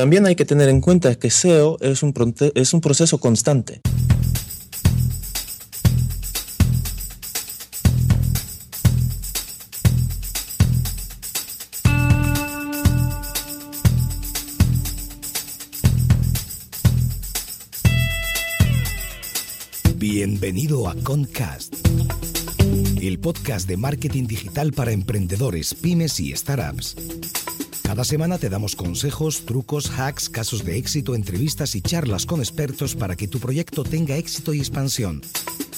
También hay que tener en cuenta que SEO es un, es un proceso constante. Bienvenido a Concast, el podcast de marketing digital para emprendedores, pymes y startups. Cada semana te damos consejos, trucos, hacks, casos de éxito, entrevistas y charlas con expertos para que tu proyecto tenga éxito y expansión,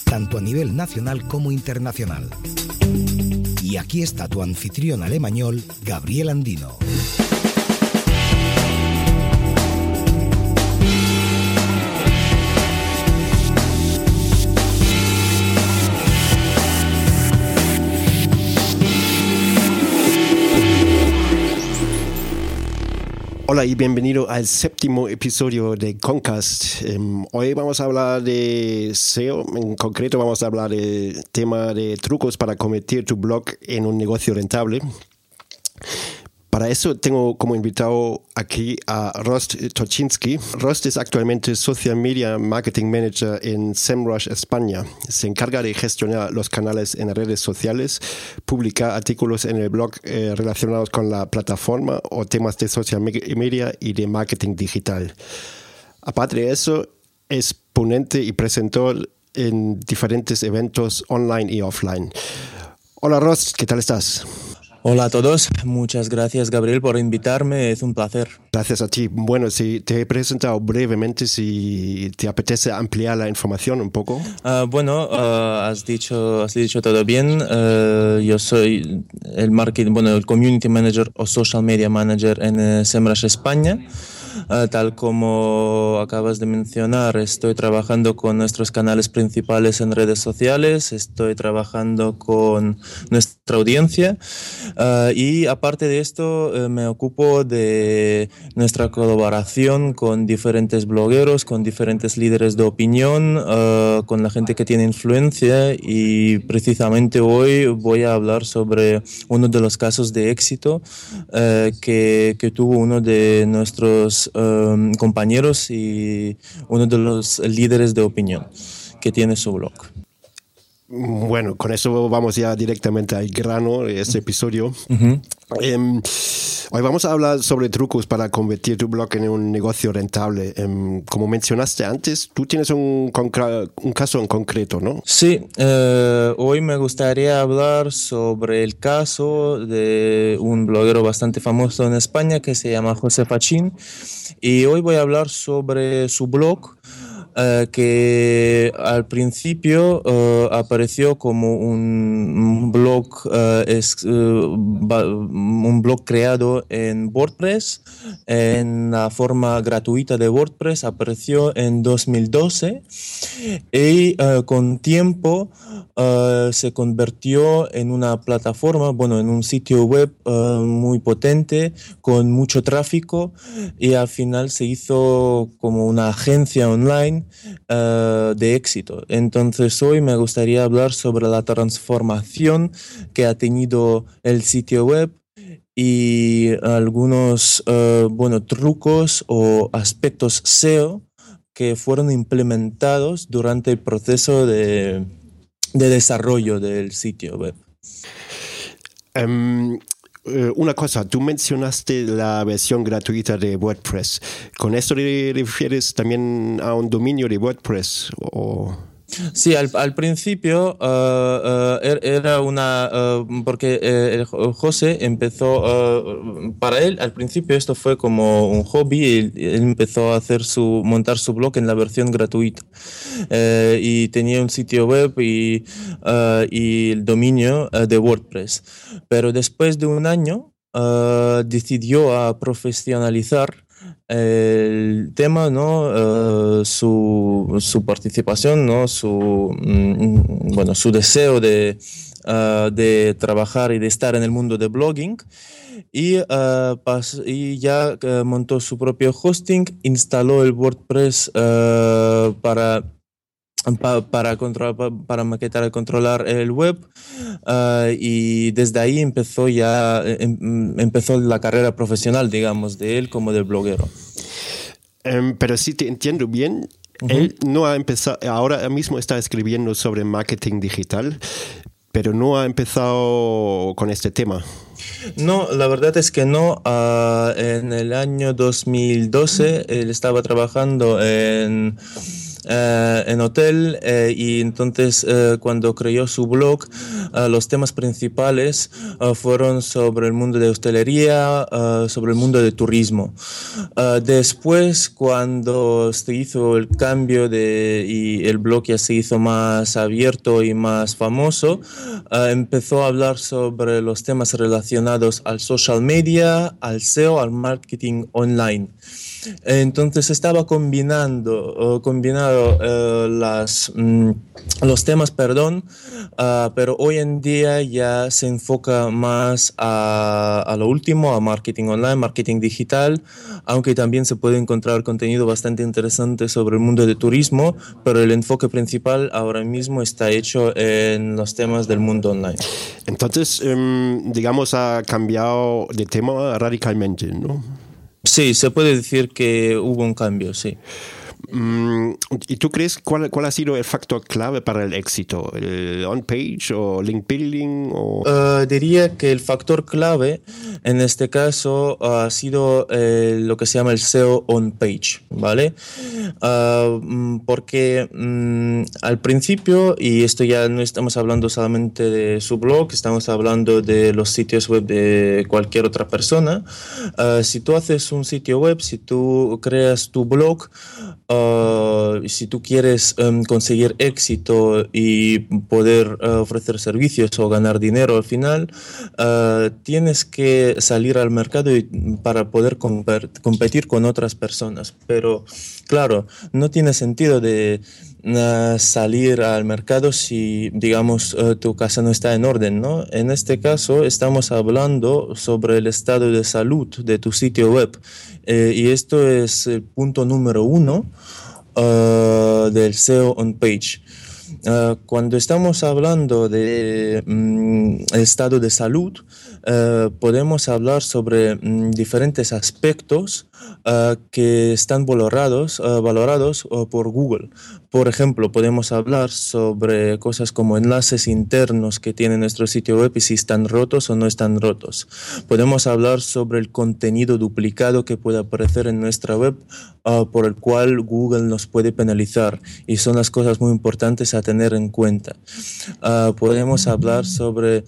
tanto a nivel nacional como internacional. Y aquí está tu anfitrión alemañol, Gabriel Andino. Hola y bienvenido al séptimo episodio de Concast. Em, hoy vamos a hablar de SEO, en concreto vamos a hablar del tema de trucos para convertir tu blog en un negocio rentable. Para eso tengo como invitado aquí a Rost Toczynski. Rost es actualmente Social Media Marketing Manager en SEMrush España. Se encarga de gestionar los canales en redes sociales, publicar artículos en el blog eh, relacionados con la plataforma o temas de social me- media y de marketing digital. Aparte de eso, es ponente y presentó en diferentes eventos online y offline. Hola Rost, ¿qué tal estás? Hola a todos, muchas gracias Gabriel por invitarme, es un placer. Gracias a ti. Bueno, si te he presentado brevemente, si te apetece ampliar la información un poco. Ah, bueno, ah, has, dicho, has dicho todo bien. Eh, yo soy el marketing, bueno, el community manager o social media manager en eh, SEMrush España. Ah, tal como acabas de mencionar, estoy trabajando con nuestros canales principales en redes sociales, estoy trabajando con nuestra audiencia ah, y aparte de esto eh, me ocupo de nuestra colaboración con diferentes blogueros, con diferentes líderes de opinión, ah, con la gente que tiene influencia y precisamente hoy voy a hablar sobre uno de los casos de éxito eh, que, que tuvo uno de nuestros eh, compañeros y uno de los líderes de opinión que tiene su blog. Bueno, con eso vamos ya directamente al grano de este episodio. Em, hoy vamos a hablar sobre trucos para convertir tu blog en un negocio rentable. Em, como mencionaste antes, tú tienes un caso en concreto, ¿no? Sí, eh, hoy me gustaría hablar sobre el caso de un bloguero bastante famoso en España que se llama José Fachín y hoy voy a hablar sobre su blog eh, que al principio eh, apareció como un, blog eh, es, un blog creado en WordPress en la forma gratuita de WordPress apareció en 2012 y con tiempo se convirtió en una plataforma, bueno, en un sitio web muy potente, con mucho tráfico y al final se hizo como una agencia online eh, de éxito. Entonces hoy me gustaría hablar sobre la transformación que ha tenido el sitio web y algunos bueno, trucos o aspectos SEO que fueron implementados durante el proceso de, de desarrollo del sitio web. Em, eh, una cosa, tú mencionaste la versión gratuita de WordPress. ¿Con esto te refieres también a un dominio de WordPress? O... Sí, al, principio uh, uh, era una, uh, porque eh, José empezó, para él al principio esto fue como un hobby, él, empezó a hacer su, montar su blog en la versión gratuita. Eh, y tenía un sitio web y, y el dominio de WordPress, pero después de un año decidió a profesionalizar el tema, ¿no? Uh, su, su, participación, ¿no? Su, mm, bueno, su deseo de, uh, de, trabajar y de estar en el mundo de blogging. Y, y ya montó su propio hosting, instaló el WordPress para para, para maquetar y controlar el web y desde ahí empezó ya em, empezó la carrera profesional digamos de él como de bloguero um, pero si te entiendo bien uh -huh. él no ha empezado ahora mismo está escribiendo sobre marketing digital pero no ha empezado con este tema no, la verdad es que no. Uh, en el año 2012 él estaba trabajando en eh, en hotel eh, y entonces eh, cuando creó su blog los temas principales fueron sobre el mundo de hostelería, sobre el mundo de turismo. después cuando se hizo el cambio de, y el blog ya se hizo más abierto y más famoso, empezó a hablar sobre los temas relacionados al social media, al SEO, al marketing online. Entonces estaba combinando, combinado uh, las, mm, los temas, perdón, uh, pero hoy en día ya se enfoca más a, a, lo último, a marketing online, marketing digital, aunque también se puede encontrar contenido bastante interesante sobre el mundo de turismo, pero el enfoque principal ahora mismo está hecho en los temas del mundo online. Entonces, um, digamos, ha cambiado de tema radicalmente, ¿no? Sí, se puede decir que hubo un cambio, sí. Mm, ¿Y tú crees cuál, cuál, ha sido el factor clave para el éxito? ¿El on-page o link building? O... Uh, diría que el factor clave en este caso uh, ha sido eh, lo que se llama el SEO on-page, ¿vale? Uh, porque um, al principio, y esto ya no estamos hablando solamente de su blog, estamos hablando de los sitios web de cualquier otra persona. si tú haces un sitio web, si tú creas tu blog, Uh, si tú quieres um, conseguir éxito y poder uh, ofrecer servicios o ganar dinero al final, uh, tienes que salir al mercado y, para poder competir con otras personas. Pero claro, no tiene sentido de salir al mercado si, digamos, tu casa no está en orden, ¿no? En este caso, estamos hablando sobre el estado de salud de tu sitio web. Eh, y esto es el punto número uno uh, del SEO on page. Uh, cuando estamos hablando de um, estado de salud, uh, podemos hablar sobre um, diferentes aspectos uh, que están valorados, valorados por Google. Por ejemplo, podemos hablar sobre cosas como enlaces internos que tiene nuestro sitio web y si están rotos o no están rotos. Podemos hablar sobre el contenido duplicado que puede aparecer en nuestra web por el cual Google nos puede penalizar y son las cosas muy importantes a tener en cuenta. Uh, podemos hablar sobre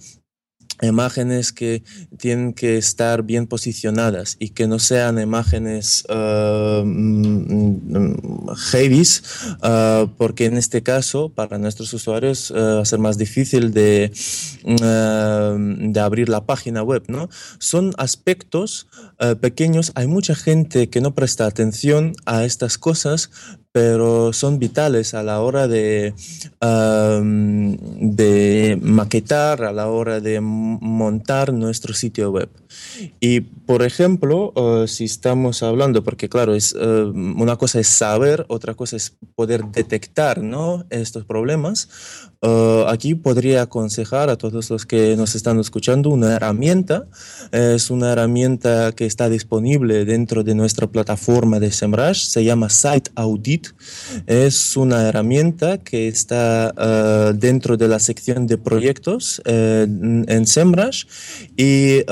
imágenes que tienen que estar bien posicionadas y que no sean imágenes uh, heavy, uh, porque en este caso para nuestros usuarios va a ser más difícil de, de abrir la página web. ¿no? Son aspectos pequeños, hay mucha gente que no presta atención a estas cosas, pero son vitales a la hora de, de maquetar, a la hora de montar nuestro sitio web. Y, por ejemplo, uh, si estamos hablando, porque claro, es, uh, una cosa es saber, otra cosa es poder detectar ¿no? estos problemas. Uh, aquí podría aconsejar a todos los que nos están escuchando una herramienta. Es una herramienta que está disponible dentro de nuestra plataforma de SEMrush. Se llama Site Audit. Es una herramienta que está uh, dentro de la sección de proyectos uh, en SEMrush y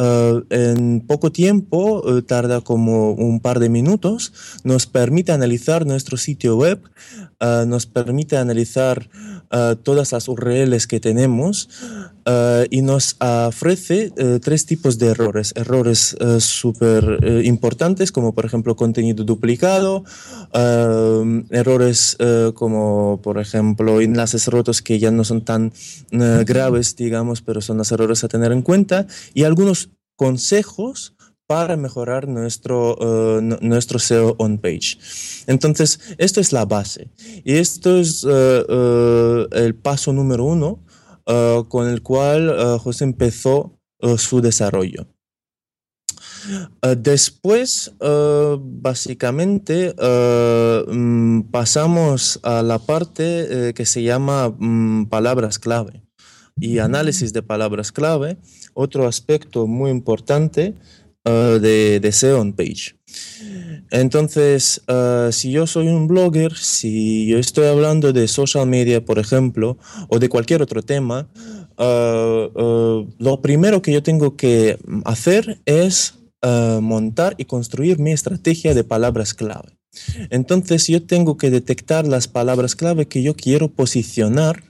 en poco tiempo, tarda como un par de minutos, nos permite analizar nuestro sitio web, nos permite analizar todas las URLs que tenemos uh, y nos ofrece uh, tres tipos de errores. Errores súper importantes como por ejemplo contenido duplicado, errores como por ejemplo enlaces rotos que ya no son tan graves, digamos, pero son los errores a tener en cuenta y algunos consejos para mejorar nuestro, uh, nuestro SEO on page. Entonces, esto es la base. Y esto es uh, uh, el paso número uno con el cual José empezó su desarrollo. después, básicamente, mm, pasamos a la parte que se llama mm, palabras clave y análisis de palabras clave. Otro aspecto muy importante Uh, de, de, SEO on page. Entonces, uh, si yo soy un blogger, si yo estoy hablando de social media, por ejemplo, o de cualquier otro tema, uh, lo primero que yo tengo que hacer es montar y construir mi estrategia de palabras clave. Entonces, yo tengo que detectar las palabras clave que yo quiero posicionar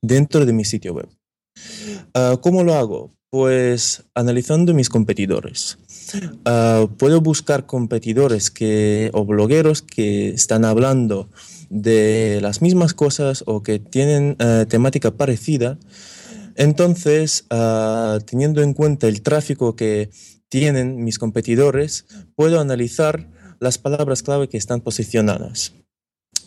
dentro de mi sitio web. ¿Cómo lo hago? Pues analizando mis competidores. Ah, puedo buscar competidores que, o blogueros que están hablando de las mismas cosas o que tienen uh, temática parecida. Entonces, uh, teniendo en cuenta el tráfico que tienen mis competidores, puedo analizar las palabras clave que están posicionadas.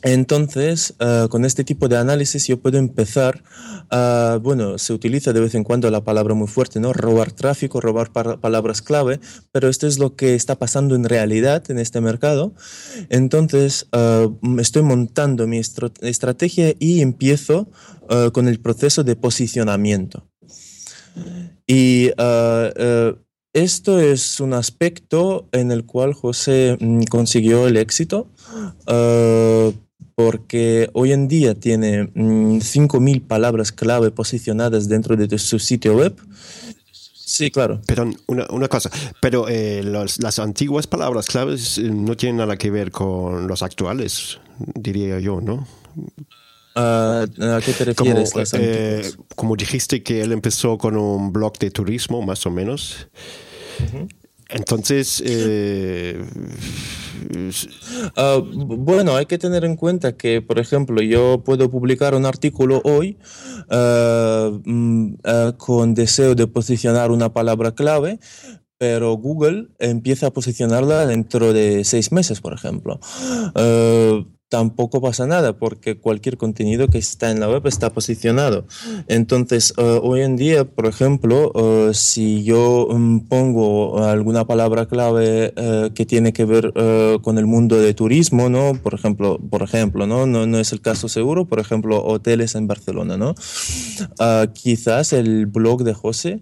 Entonces, uh, con este tipo de análisis yo puedo empezar, uh, bueno, se utiliza de vez en cuando la palabra muy fuerte, ¿no? Robar tráfico, robar palabras clave, pero esto es lo que está pasando en realidad en este mercado. Entonces, uh, estoy montando mi estrategia y empiezo con el proceso de posicionamiento. Y esto es un aspecto en el cual José mm, consiguió el éxito porque hoy en día tiene 5.000 mm, palabras clave posicionadas dentro de su sitio web. Sí, claro. Pero una, una cosa, pero eh, las antiguas palabras claves eh, no tienen nada que ver con los actuales, diría yo, ¿no? ¿A qué te refieres? Como, eh, como, dijiste que él empezó con un blog de turismo, más o menos. Entonces, eh, uh, bueno, hay que tener en cuenta que, por ejemplo, yo puedo publicar un artículo hoy uh, uh, con deseo de posicionar una palabra clave, pero Google empieza a posicionarla dentro de seis meses, por ejemplo tampoco pasa nada porque cualquier contenido que está en la web está posicionado. Entonces, uh, hoy en día, por ejemplo, uh, si yo um, pongo alguna palabra clave uh, que tiene que ver con el mundo de turismo, ¿no? Por ejemplo, por ejemplo, ¿no? No, no es el caso seguro, por ejemplo, hoteles en Barcelona, ¿no? quizás el blog de José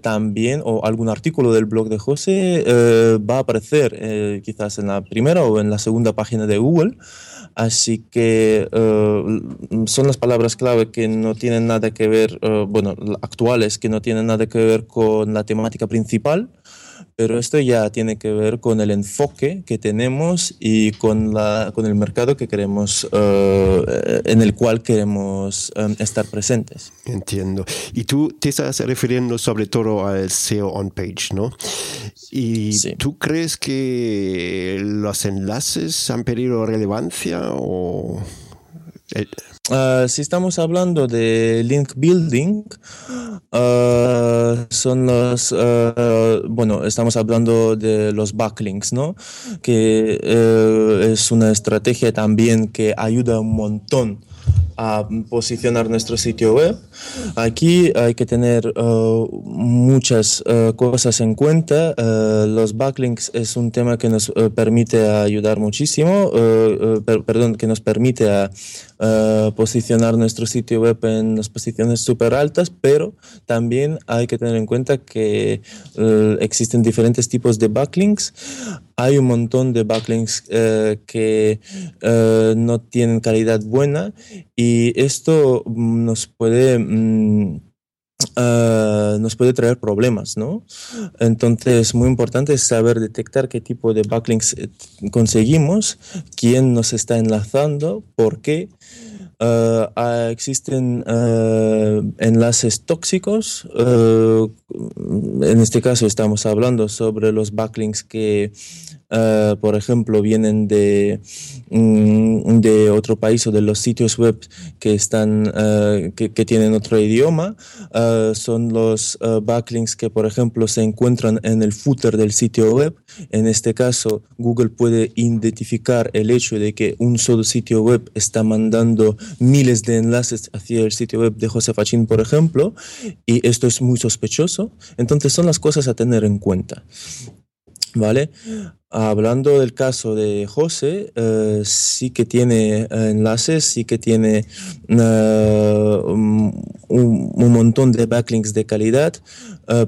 también, o algún artículo del blog de José va a aparecer quizás en la primera o en la segunda página de Google. Así que eh, son las palabras clave que no tienen nada que ver, uh, bueno, actuales, que no tienen nada que ver con la temática principal, pero esto ya tiene que ver con el enfoque que tenemos y con, la, con el mercado que queremos, uh, en el cual queremos um, estar presentes. Entiendo. Y tú te estás refiriendo sobre todo al SEO on page, ¿no? ¿Y tú crees que los enlaces han perdido relevancia o...? Uh, si estamos hablando de link building, uh, son los, uh, bueno, estamos hablando de los backlinks, ¿no? Que es una estrategia también que ayuda un montón a posicionar nuestro sitio web. Aquí hay que tener uh, muchas uh, cosas en cuenta. Uh, los backlinks es un tema que nos permite ayudar muchísimo, perdón, que nos permite a posicionar nuestro sitio web en las posiciones súper altas, pero también hay que tener en cuenta que existen diferentes tipos de backlinks. Hay un montón de backlinks uh, que no tienen calidad buena y esto nos puede... Uh, nos puede traer problemas, ¿no? Entonces, muy importante es saber detectar qué tipo de backlinks eh, conseguimos, quién nos está enlazando, por qué. Uh, existen uh, enlaces tóxicos. en este caso estamos hablando sobre los backlinks que por ejemplo, vienen de, mm, de otro país o de los sitios web que, están, que, tienen otro idioma, son los backlinks que, por ejemplo, se encuentran en el footer del sitio web. En este caso, Google puede identificar el hecho de que un solo sitio web está mandando miles de enlaces hacia el sitio web de José Fachín, por ejemplo, y esto es muy sospechoso. Entonces, son las cosas a tener en cuenta. ¿Vale? Hablando del caso de José, eh, sí que tiene eh, enlaces, sí que tiene uh, un, montón de backlinks de calidad,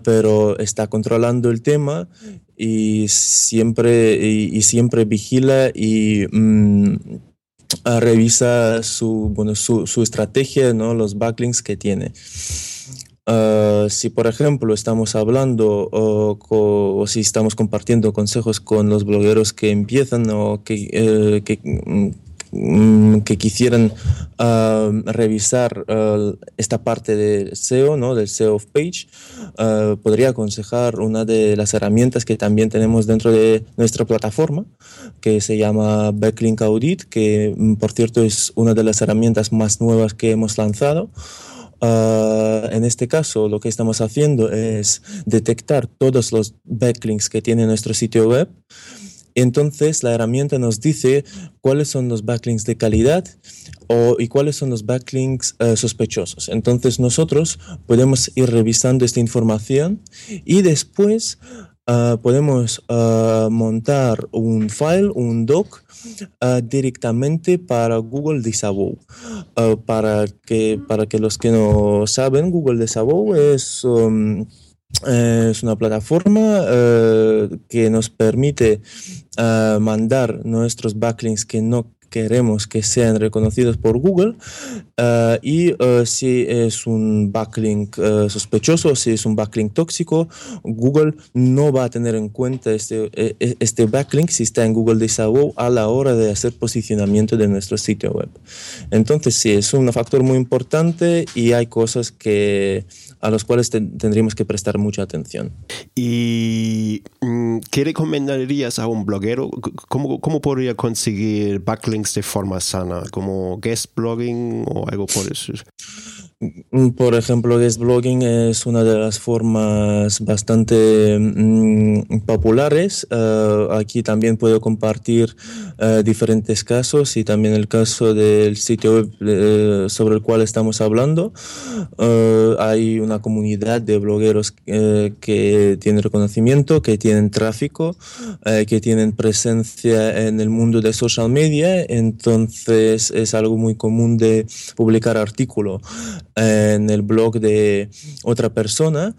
pero está controlando el tema y siempre, y, y siempre vigila y um, revisa su, bueno, su, su, estrategia, ¿no? los backlinks que tiene. Uh, si, por ejemplo, estamos hablando o, o, si estamos compartiendo consejos con los blogueros que empiezan o que, eh, mm, que, quisieran uh, revisar uh, esta parte del SEO, ¿no? del SEO of page, podría aconsejar una de las herramientas que también tenemos dentro de nuestra plataforma, que se llama Backlink Audit, que mm, por cierto es una de las herramientas más nuevas que hemos lanzado. Uh, en este caso, lo que estamos haciendo es detectar todos los backlinks que tiene nuestro sitio web. Entonces, la herramienta nos dice cuáles son los backlinks de calidad o, y cuáles son los backlinks uh, sospechosos. Entonces, nosotros podemos ir revisando esta información y después Uh, podemos uh, montar un file, un doc, directamente para Google Disavow. para, que, para que los que no saben, Google Disavow. Um, es una plataforma que nos permite mandar nuestros backlinks que no queremos que sean reconocidos por Google uh, y uh, si es un backlink uh, sospechoso, si es un backlink tóxico, Google no va a tener en cuenta este, e, e, este backlink si está en Google Disavow a la hora de hacer posicionamiento de nuestro sitio web. Entonces sí, es un factor muy importante y hay cosas que a los cuales te, tendríamos que prestar mucha atención. ¿Y mm, qué recomendarías a un bloguero? ¿Cómo, cómo podría conseguir backlinks de forma sana? ¿Como guest blogging o algo por eso? Mm, por ejemplo, guest blogging es una de las formas bastante mm, populares. Uh, aquí también puedo compartir uh, diferentes casos y también el caso del sitio web uh, sobre el cual estamos hablando. hay una comunidad de blogueros que tienen reconocimiento, que tienen tráfico, que tienen presencia en el mundo de social media. Entonces es algo muy común de publicar artículos en el blog de otra persona,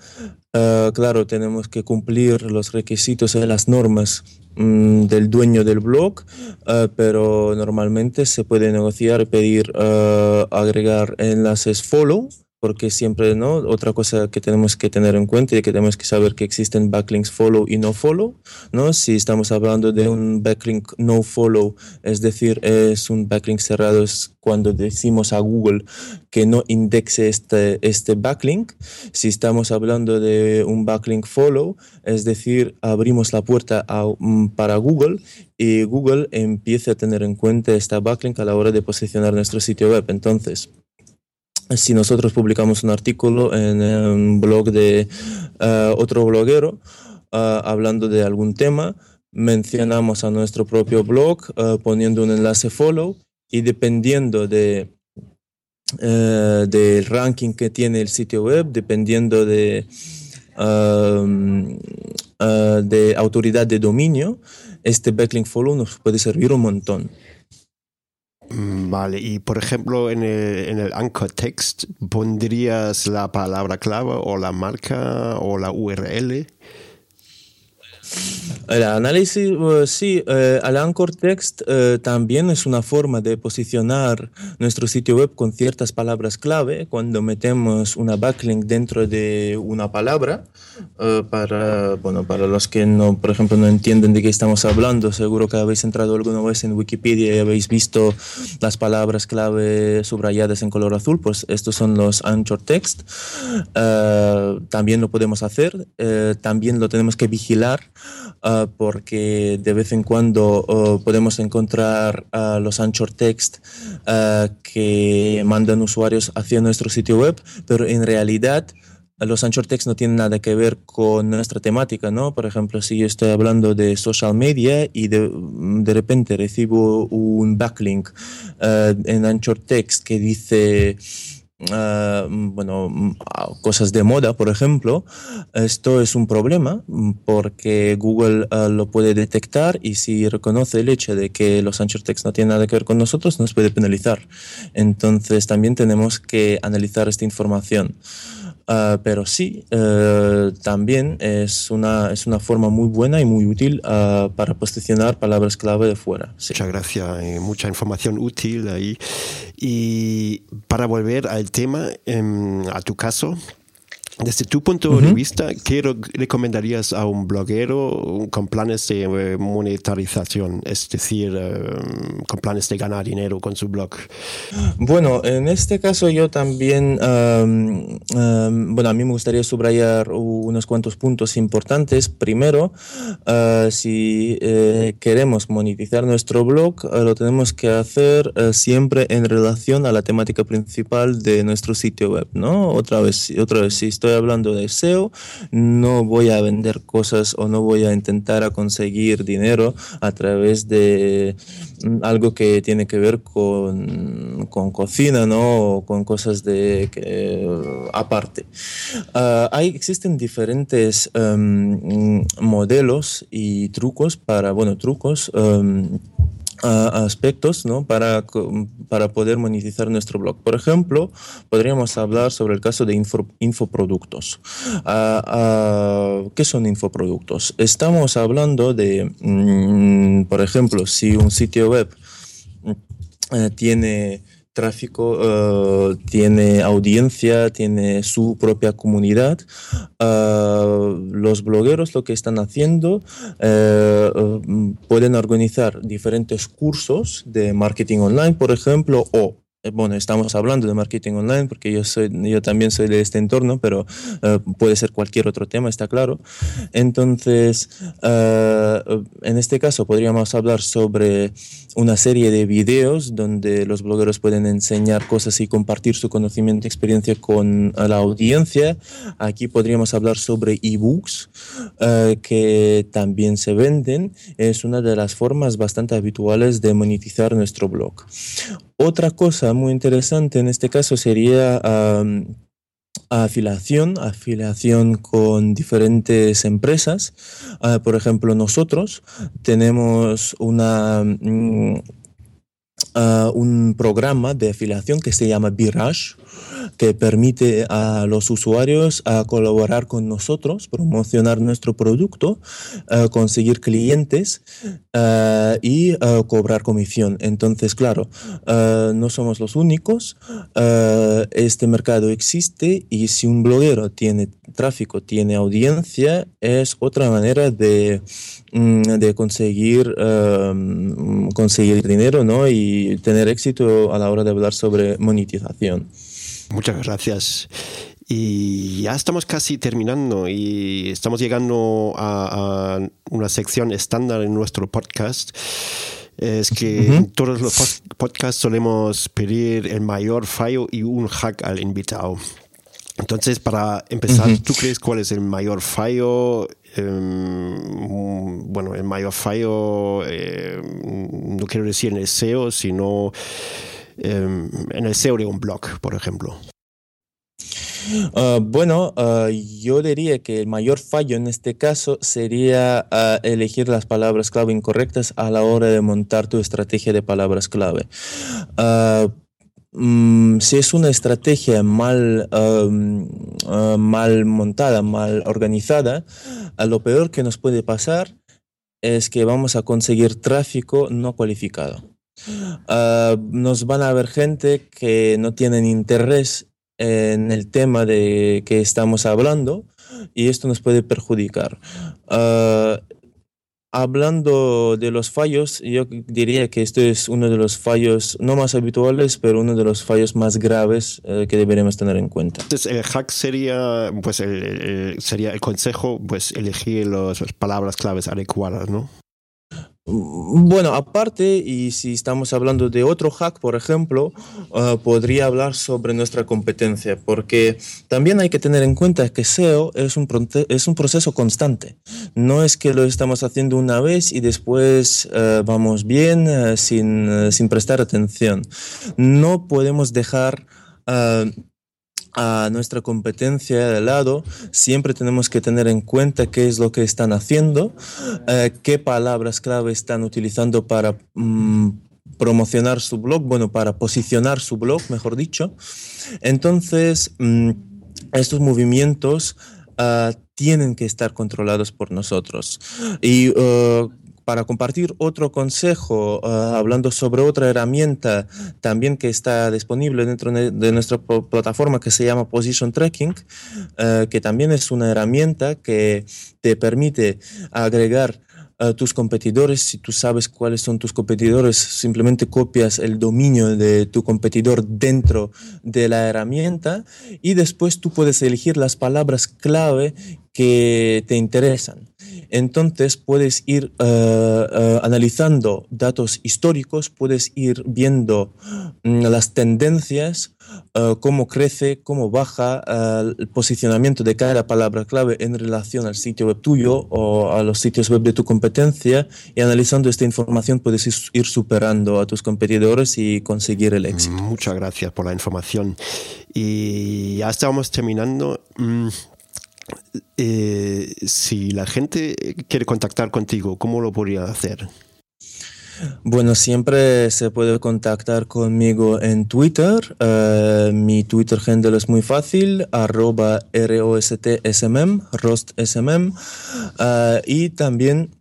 uh, claro, tenemos que cumplir los requisitos y las normas um, del dueño del blog, uh, pero normalmente se puede negociar y pedir uh, agregar enlaces follow porque siempre, ¿no? Otra cosa que tenemos que tener en cuenta y que tenemos que saber que existen backlinks follow y no follow, ¿no? Si estamos hablando de un backlink no follow, es decir, es un backlink cerrado, es cuando decimos a Google que no indexe este, este backlink. Si estamos hablando de un backlink follow, es decir, abrimos la puerta a, mm, para Google y Google empieza a tener en cuenta esta backlink a la hora de posicionar nuestro sitio web. Entonces, si nosotros publicamos un artículo en un blog de uh, otro bloguero uh, hablando de algún tema, mencionamos a nuestro propio blog uh, poniendo un enlace follow y dependiendo de del ranking que tiene el sitio web, dependiendo de, um, de autoridad de dominio, este backlink follow nos puede servir un montón. Mm, Vale, y por ejemplo en el, en el anchor text, ¿pondrías la palabra clave o la marca o la URL? El análisis, uh, sí, uh, el anchor text uh, también es una forma de posicionar nuestro sitio web con ciertas palabras clave cuando metemos una backlink dentro de una palabra. para, bueno, para los que no, por ejemplo, no entienden de qué estamos hablando, seguro que habéis entrado alguna vez en Wikipedia y habéis visto las palabras clave subrayadas en color azul, pues estos son los anchor text. también lo podemos hacer, también lo tenemos que vigilar Ah, porque de vez en cuando oh, podemos encontrar los anchor text ah, que mandan usuarios hacia nuestro sitio web, pero en realidad los anchor text no tienen nada que ver con nuestra temática, ¿no? Por ejemplo, si yo estoy hablando de social media y de, de repente recibo un backlink en anchor text que dice Ah, bueno, ah, cosas de moda, por ejemplo, esto es un problema porque Google ah, lo puede detectar y si reconoce el hecho de que los anchor text no tienen nada que ver con nosotros, nos puede penalizar. Entonces también tenemos que analizar esta información. Ah, pero sí, eh, también es una, es una forma muy buena y muy útil uh, para posicionar palabras clave de fuera. Muchas gracias, eh, mucha información útil ahí. Y para volver al tema, em, a tu caso, desde tu punto de vista, ¿qué recomendarías a un bloguero con planes de eh, monetarización, es decir, eh, con planes de ganar dinero con su blog? Bueno, en este caso yo también, bueno, a mí me gustaría subrayar unos cuantos puntos importantes. Primero, ah, si eh, queremos monetizar nuestro blog, lo tenemos que hacer siempre en relación a la temática principal de nuestro sitio web, ¿no? Otra vez, otra vez, si estoy hablando de SEO, no voy a vender cosas o no voy a intentar a conseguir dinero a través de mm, algo que tiene que ver con, con cocina, ¿no? O con cosas de que, aparte. Ah, hay, existen diferentes em, modelos y trucos para, bueno, trucos. Em, aspectos ¿no? para, para poder monetizar nuestro blog. Por ejemplo, podríamos hablar sobre el caso de infoproductos. ¿Qué son infoproductos? Estamos hablando de, mm, por ejemplo, si un sitio web eh, tiene tráfico, eh, tiene audiencia, tiene su propia comunidad. Eh, los blogueros lo que están haciendo eh, pueden organizar diferentes cursos de marketing online, por ejemplo, o bueno, estamos hablando de marketing online porque yo, soy, yo también soy de este entorno, pero eh, puede ser cualquier otro tema, está claro. Entonces, eh, en este caso podríamos hablar sobre una serie de videos donde los blogueros pueden enseñar cosas y compartir su conocimiento y experiencia con la audiencia. Aquí podríamos hablar sobre ebooks que también se venden. Es una de las formas bastante habituales de monetizar nuestro blog. Otra cosa muy interesante en este caso sería afiliación, afiliación con diferentes empresas. Ah, por ejemplo, nosotros tenemos una, mm, ah, un programa de afiliación que se llama Virage que permite a los usuarios a colaborar con nosotros, promocionar nuestro producto, conseguir clientes y cobrar comisión. Entonces, claro, no somos los únicos. este mercado existe y si un bloguero tiene tráfico, tiene audiencia, es otra manera de, mm, de conseguir, conseguir dinero ¿no? y tener éxito a la hora de hablar sobre monetización. Muchas gracias. Y ya estamos casi terminando y estamos llegando a, una sección estándar en nuestro podcast. Es que en todos los podcasts solemos pedir el mayor fallo y un hack al invitado. Entonces, para empezar, ¿tú crees cuál es el mayor fallo? Em, bueno, el mayor fallo, em, no quiero decir en el SEO, sino en el un blog, por ejemplo? Uh, bueno, uh, yo diría que el mayor fallo en este caso sería uh, elegir las palabras clave incorrectas a la hora de montar tu estrategia de palabras clave. Mm, si es una estrategia mal, mal montada, mal organizada, lo peor que nos puede pasar es que vamos a conseguir tráfico no cualificado. Nos van a ver gente que no tienen interés en el tema de que estamos hablando y esto nos puede perjudicar. Uh, hablando de los fallos, yo diría que esto es uno de los fallos no más habituales, pero uno de los fallos más graves uh, que deberíamos tener en cuenta. Entonces, el hack sería, pues, el, el, sería el consejo, pues, elegir las palabras claves adecuadas, ¿no? Bueno, aparte, y si estamos hablando de otro hack, por ejemplo, uh, podría hablar sobre nuestra competencia, porque también hay que tener en cuenta que SEO es un, es un proceso constante. No es que lo estamos haciendo una vez y después uh, vamos bien uh, sin, sin, prestar atención. No podemos dejar a nuestra competencia de lado, siempre tenemos que tener en cuenta qué es lo que están haciendo, eh, qué palabras clave están utilizando para mm, promocionar su blog, bueno, para posicionar su blog, mejor dicho. Entonces, mm, estos movimientos uh, tienen que estar controlados por nosotros. Y uh, para compartir otro consejo, uh, hablando sobre otra herramienta también que está disponible dentro de nuestra plataforma que se llama Position Tracking, uh, que también es una herramienta que te permite agregar a tus competidores. Si tú sabes cuáles son tus competidores, simplemente copias el dominio de tu competidor dentro de la herramienta y después tú puedes elegir las palabras clave que te interesan. Entonces puedes ir uh, uh, analizando datos históricos, puedes ir viendo um, las tendencias, uh, cómo crece, cómo baja el posicionamiento de cada palabra clave en relación al sitio web tuyo o a los sitios web de tu competencia y analizando esta información puedes ir superando a tus competidores y conseguir el éxito. Muchas gracias por la información. Y ya estamos terminando. Mm, eh, si la gente quiere contactar contigo, ¿cómo lo podría hacer? Bueno, siempre se puede contactar conmigo en Twitter. Uh, mi Twitter handle es muy fácil, arroba ROSTSMM, RostSMM. Uh, y también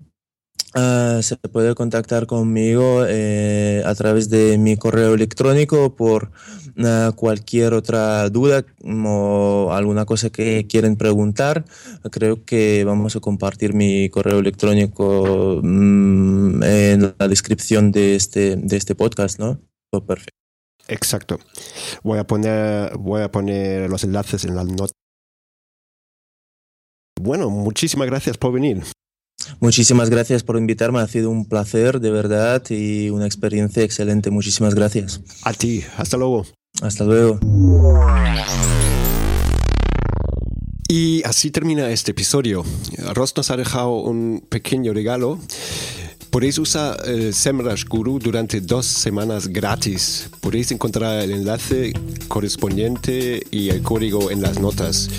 Uh, se puede contactar conmigo eh, a través de mi correo electrónico por uh, cualquier otra duda o alguna cosa que quieren preguntar. Creo que vamos a compartir mi correo electrónico um, en la descripción de este, de este podcast, ¿no? Perfecto. Exacto. Voy a poner, voy a poner los enlaces en la nota. Bueno, muchísimas gracias por venir. Muchísimas gracias por invitarme, ha sido un placer de verdad y una experiencia excelente. Muchísimas gracias. A ti, hasta luego. Hasta luego. Y así termina este episodio. Ross nos ha dejado un pequeño regalo. Podéis usar el SEMrush Guru durante dos semanas gratis. Podéis encontrar el enlace correspondiente y el código en las notas.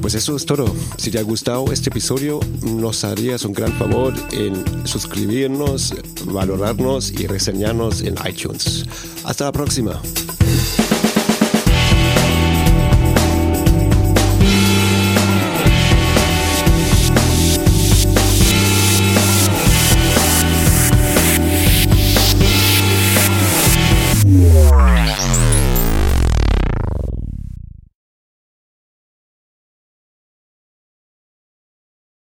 Pues eso es todo. Si te ha gustado este episodio, nos harías un gran favor en suscribirnos, valorarnos y reseñarnos en iTunes. Hasta la próxima.